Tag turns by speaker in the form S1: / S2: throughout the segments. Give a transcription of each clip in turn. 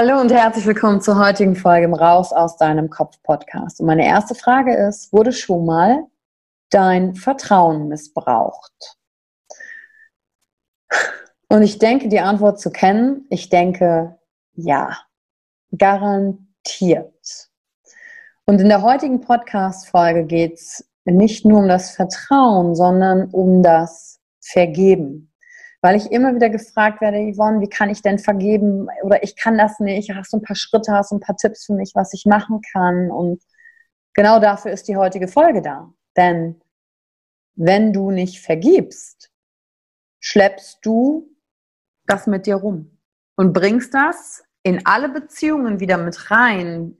S1: Hallo und herzlich willkommen zur heutigen Folge im Raus aus deinem Kopf Podcast. Und meine erste Frage ist, wurde schon mal dein Vertrauen missbraucht? Und ich denke, die Antwort zu kennen, ich denke, ja, garantiert. Und in der heutigen Podcast-Folge geht es nicht nur um das Vertrauen, sondern um das Vergeben weil ich immer wieder gefragt werde, Yvonne, wie kann ich denn vergeben? Oder ich kann das nicht. Hast du ein paar Schritte, hast du ein paar Tipps für mich, was ich machen kann? Und genau dafür ist die heutige Folge da. Denn wenn du nicht vergibst, schleppst du das mit dir rum und bringst das in alle Beziehungen wieder mit rein,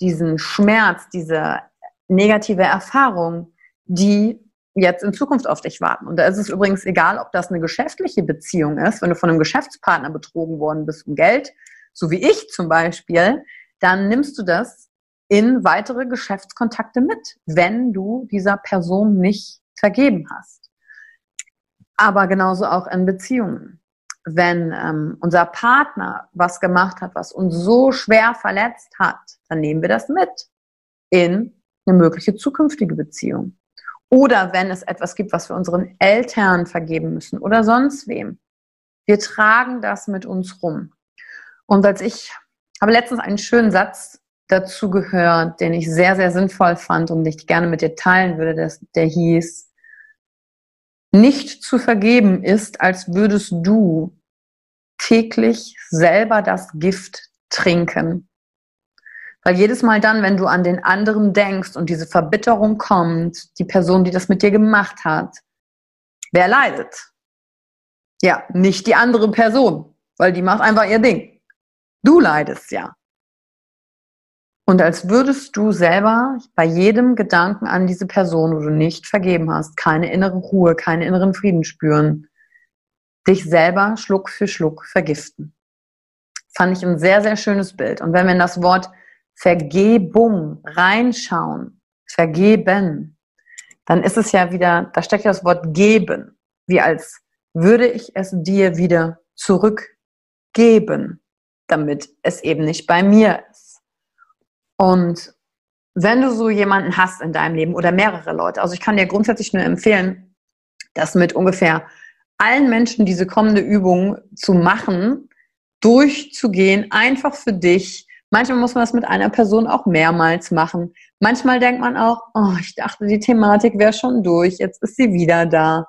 S1: diesen Schmerz, diese negative Erfahrung, die jetzt in Zukunft auf dich warten. Und da ist es übrigens egal, ob das eine geschäftliche Beziehung ist, wenn du von einem Geschäftspartner betrogen worden bist um Geld, so wie ich zum Beispiel, dann nimmst du das in weitere Geschäftskontakte mit, wenn du dieser Person nicht vergeben hast. Aber genauso auch in Beziehungen. Wenn ähm, unser Partner was gemacht hat, was uns so schwer verletzt hat, dann nehmen wir das mit in eine mögliche zukünftige Beziehung. Oder wenn es etwas gibt, was wir unseren Eltern vergeben müssen oder sonst wem. Wir tragen das mit uns rum. Und als ich habe letztens einen schönen Satz dazu gehört, den ich sehr, sehr sinnvoll fand und ich gerne mit dir teilen würde, der, der hieß, nicht zu vergeben ist, als würdest du täglich selber das Gift trinken, weil jedes Mal dann, wenn du an den anderen denkst und diese Verbitterung kommt, die Person, die das mit dir gemacht hat, wer leidet? Ja, nicht die andere Person, weil die macht einfach ihr Ding. Du leidest ja. Und als würdest du selber bei jedem Gedanken an diese Person, wo du nicht vergeben hast, keine innere Ruhe, keinen inneren Frieden spüren, dich selber Schluck für Schluck vergiften. Fand ich ein sehr, sehr schönes Bild. Und wenn wir in das Wort Vergebung reinschauen, vergeben, dann ist es ja wieder, da steckt ja das Wort geben, wie als würde ich es dir wieder zurückgeben, damit es eben nicht bei mir ist. Und wenn du so jemanden hast in deinem Leben oder mehrere Leute, also ich kann dir grundsätzlich nur empfehlen, das mit ungefähr allen Menschen diese kommende Übung zu machen, durchzugehen, einfach für dich. Manchmal muss man das mit einer Person auch mehrmals machen. Manchmal denkt man auch, oh, ich dachte, die Thematik wäre schon durch, jetzt ist sie wieder da.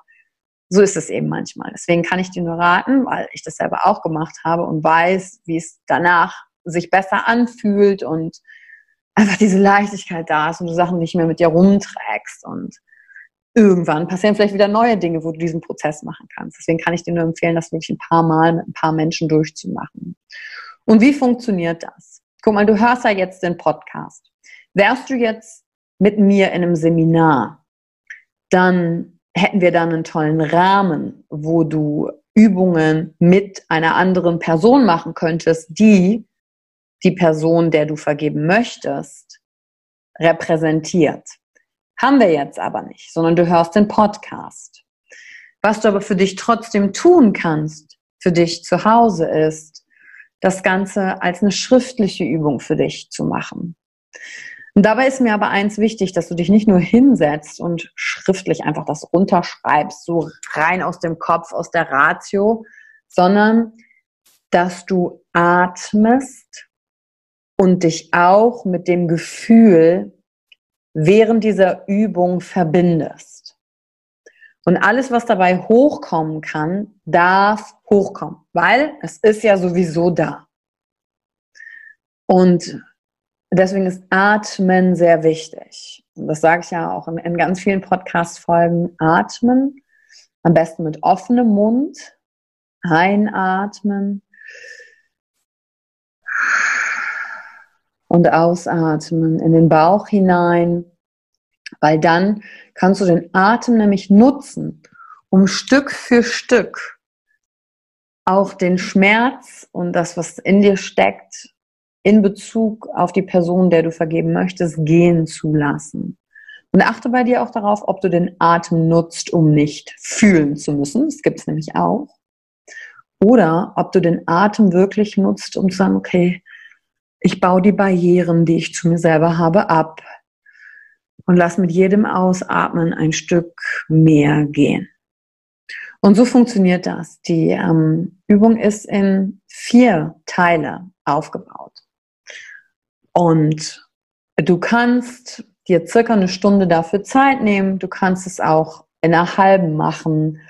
S1: So ist es eben manchmal. Deswegen kann ich dir nur raten, weil ich das selber auch gemacht habe und weiß, wie es danach sich besser anfühlt und einfach diese Leichtigkeit da ist und du Sachen nicht mehr mit dir rumträgst und irgendwann passieren vielleicht wieder neue Dinge, wo du diesen Prozess machen kannst. Deswegen kann ich dir nur empfehlen, das wirklich ein paar Mal mit ein paar Menschen durchzumachen. Und wie funktioniert das? Guck mal, du hörst ja jetzt den Podcast. Wärst du jetzt mit mir in einem Seminar, dann hätten wir dann einen tollen Rahmen, wo du Übungen mit einer anderen Person machen könntest, die die Person, der du vergeben möchtest, repräsentiert. Haben wir jetzt aber nicht, sondern du hörst den Podcast. Was du aber für dich trotzdem tun kannst, für dich zu Hause ist, das Ganze als eine schriftliche Übung für dich zu machen. Und dabei ist mir aber eins wichtig, dass du dich nicht nur hinsetzt und schriftlich einfach das runterschreibst, so rein aus dem Kopf, aus der Ratio, sondern dass du atmest und dich auch mit dem Gefühl während dieser Übung verbindest. Und alles, was dabei hochkommen kann, darf hochkommen, weil es ist ja sowieso da. Und deswegen ist Atmen sehr wichtig. Und das sage ich ja auch in, in ganz vielen Podcast-Folgen. Atmen, am besten mit offenem Mund, einatmen und ausatmen in den Bauch hinein, weil dann kannst du den Atem nämlich nutzen, um Stück für Stück auch den Schmerz und das, was in dir steckt, in Bezug auf die Person, der du vergeben möchtest, gehen zu lassen. Und achte bei dir auch darauf, ob du den Atem nutzt, um nicht fühlen zu müssen. Das gibt es nämlich auch. Oder ob du den Atem wirklich nutzt, um zu sagen, okay, ich baue die Barrieren, die ich zu mir selber habe, ab und lass mit jedem Ausatmen ein Stück mehr gehen. Und so funktioniert das. Die ähm, Übung ist in vier Teile aufgebaut. Und du kannst dir circa eine Stunde dafür Zeit nehmen. Du kannst es auch in einer halben machen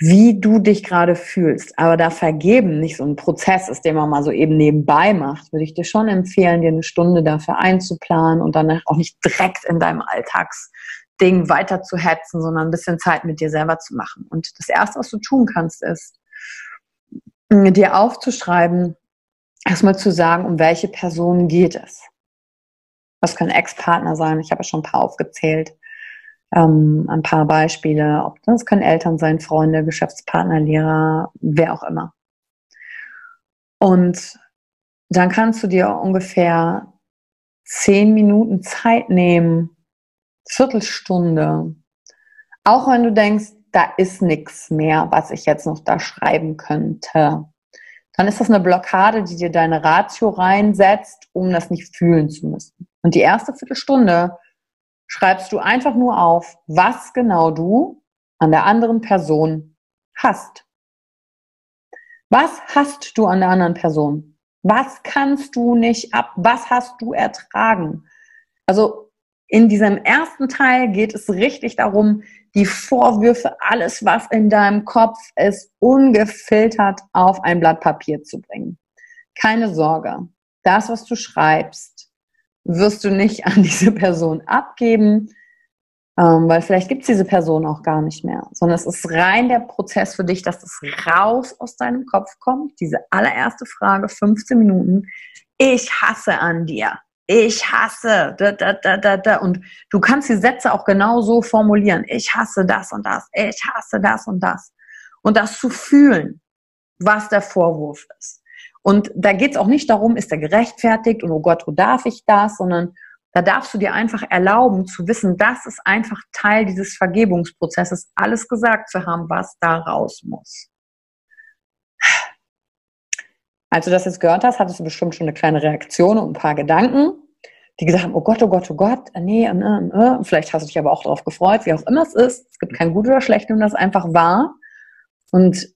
S1: wie du dich gerade fühlst. Aber da Vergeben nicht so ein Prozess ist, den man mal so eben nebenbei macht, würde ich dir schon empfehlen, dir eine Stunde dafür einzuplanen und dann auch nicht direkt in deinem Alltagsding weiter zu hetzen, sondern ein bisschen Zeit mit dir selber zu machen. Und das Erste, was du tun kannst, ist, dir aufzuschreiben, erstmal zu sagen, um welche Person geht es. Das können Ex-Partner sein, ich habe ja schon ein paar aufgezählt ähm, ein paar Beispiele. Das können Eltern sein, Freunde, Geschäftspartner, Lehrer, wer auch immer. Und dann kannst du dir ungefähr zehn Minuten Zeit nehmen, Viertelstunde. Auch wenn du denkst, da ist nichts mehr, was ich jetzt noch da schreiben könnte. Dann ist das eine Blockade, die dir deine Ratio reinsetzt, um das nicht fühlen zu müssen. Und die erste Viertelstunde schreibst du einfach nur auf, was genau du an der anderen Person hast. Was hast du an der anderen Person? Was kannst du nicht ab? Was hast du ertragen? Also in diesem ersten Teil geht es richtig darum, die Vorwürfe, alles, was in deinem Kopf ist, ungefiltert auf ein Blatt Papier zu bringen. Keine Sorge. Das, was du schreibst, wirst du nicht an diese Person abgeben, ähm, weil vielleicht gibt es diese Person auch gar nicht mehr, sondern es ist rein der Prozess für dich, dass das raus aus deinem Kopf kommt. Diese allererste Frage, 15 Minuten. Ich hasse an dir. Ich hasse. Da, da, da, da, da. Und du kannst die Sätze auch genau so formulieren. Ich hasse das und das. Ich hasse das und das. Und das zu fühlen, was der Vorwurf ist. Und da geht es auch nicht darum, ist er gerechtfertigt und oh Gott, wo darf ich das, sondern da darfst du dir einfach erlauben zu wissen, das ist einfach Teil dieses Vergebungsprozesses, alles gesagt zu haben, was da raus muss. Als du das jetzt gehört hast, hattest du bestimmt schon eine kleine Reaktion und ein paar Gedanken. die gesagt haben, oh Gott, oh Gott, oh Gott, äh, nee, äh, äh. vielleicht hast du dich aber auch darauf gefreut, wie auch immer es ist. Es gibt kein gut oder schlecht, und das einfach wahr. Und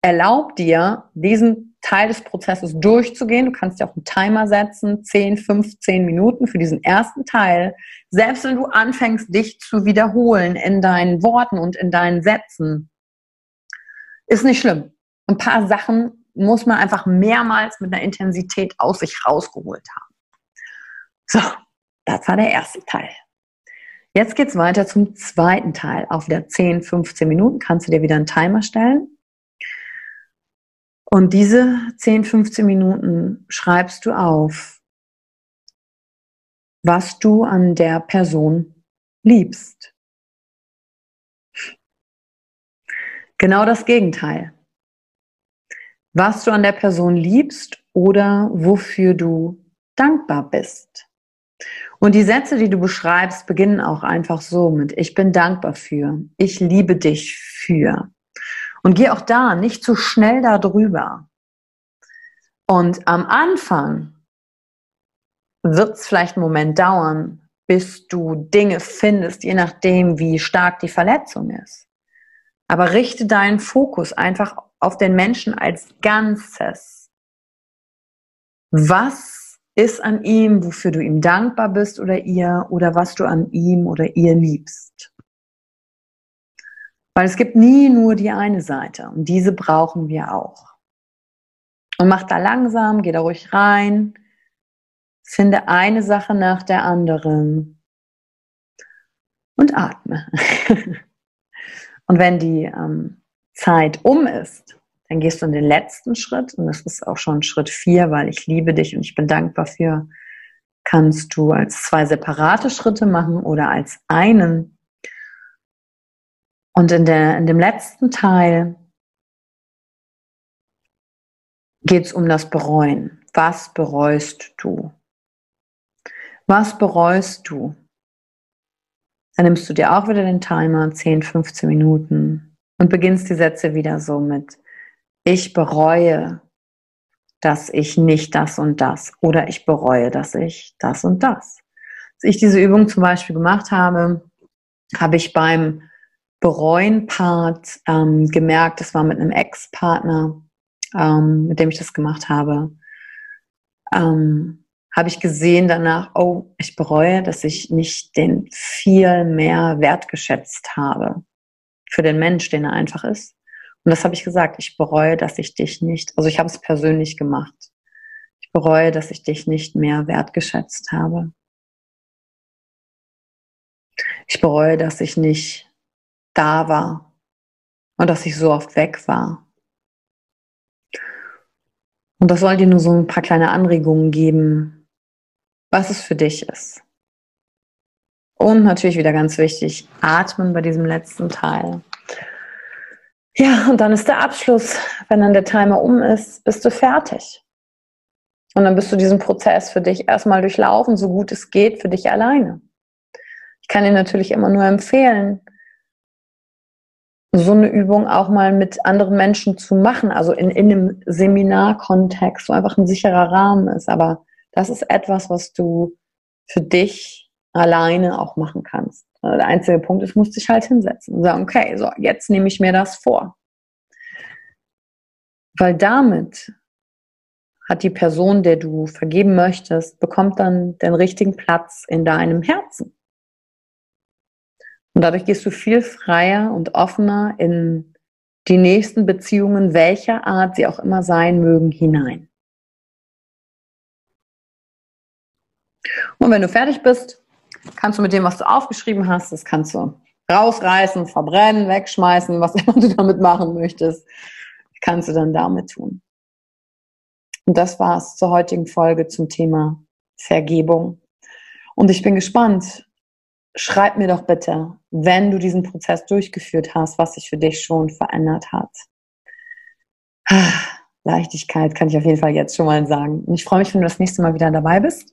S1: erlaub dir, diesen Teil des Prozesses durchzugehen. Du kannst dir auch einen Timer setzen, 10, 15 Minuten für diesen ersten Teil. Selbst wenn du anfängst, dich zu wiederholen in deinen Worten und in deinen Sätzen, ist nicht schlimm. Ein paar Sachen muss man einfach mehrmals mit einer Intensität aus sich rausgeholt haben. So, das war der erste Teil. Jetzt geht's weiter zum zweiten Teil. Auf wieder 10, 15 Minuten kannst du dir wieder einen Timer stellen. Und diese 10, 15 Minuten schreibst du auf, was du an der Person liebst. Genau das Gegenteil. Was du an der Person liebst oder wofür du dankbar bist. Und die Sätze, die du beschreibst, beginnen auch einfach so mit, ich bin dankbar für, ich liebe dich für. Und geh auch da nicht zu schnell darüber. Und am Anfang wird es vielleicht einen Moment dauern, bis du Dinge findest, je nachdem, wie stark die Verletzung ist. Aber richte deinen Fokus einfach auf den Menschen als Ganzes. Was ist an ihm, wofür du ihm dankbar bist oder ihr, oder was du an ihm oder ihr liebst? Weil es gibt nie nur die eine Seite und diese brauchen wir auch. Und mach da langsam, geh da ruhig rein, finde eine Sache nach der anderen und atme. und wenn die ähm, Zeit um ist, dann gehst du in den letzten Schritt und das ist auch schon Schritt vier, weil ich liebe dich und ich bin dankbar für, kannst du als zwei separate Schritte machen oder als einen und in, der, in dem letzten Teil geht es um das Bereuen. Was bereust du? Was bereust du? Dann nimmst du dir auch wieder den Timer, 10, 15 Minuten und beginnst die Sätze wieder so mit, ich bereue, dass ich nicht das und das oder ich bereue, dass ich das und das. Als ich diese Übung zum Beispiel gemacht habe, habe ich beim Bereuen-Part ähm, gemerkt, das war mit einem Ex-Partner, ähm, mit dem ich das gemacht habe, ähm, habe ich gesehen danach, oh, ich bereue, dass ich nicht den viel mehr wertgeschätzt habe für den Mensch, den er einfach ist. Und das habe ich gesagt, ich bereue, dass ich dich nicht, also ich habe es persönlich gemacht. Ich bereue, dass ich dich nicht mehr wertgeschätzt habe. Ich bereue, dass ich nicht da war und dass ich so oft weg war. Und das soll dir nur so ein paar kleine Anregungen geben, was es für dich ist. Und natürlich wieder ganz wichtig, atmen bei diesem letzten Teil. Ja, und dann ist der Abschluss. Wenn dann der Timer um ist, bist du fertig. Und dann bist du diesen Prozess für dich erstmal durchlaufen, so gut es geht, für dich alleine. Ich kann dir natürlich immer nur empfehlen, so eine Übung auch mal mit anderen Menschen zu machen, also in, in einem Seminarkontext, wo einfach ein sicherer Rahmen ist. Aber das ist etwas, was du für dich alleine auch machen kannst. Also der einzige Punkt ist, musst dich halt hinsetzen und sagen, okay, so, jetzt nehme ich mir das vor. Weil damit hat die Person, der du vergeben möchtest, bekommt dann den richtigen Platz in deinem Herzen. Und dadurch gehst du viel freier und offener in die nächsten Beziehungen, welcher Art sie auch immer sein mögen, hinein. Und wenn du fertig bist, kannst du mit dem, was du aufgeschrieben hast, das kannst du rausreißen, verbrennen, wegschmeißen, was immer du damit machen möchtest, kannst du dann damit tun. Und das war's zur heutigen Folge zum Thema Vergebung. Und ich bin gespannt, schreib mir doch bitte, wenn du diesen Prozess durchgeführt hast, was sich für dich schon verändert hat. Leichtigkeit kann ich auf jeden Fall jetzt schon mal sagen. Und ich freue mich, wenn du das nächste Mal wieder dabei bist,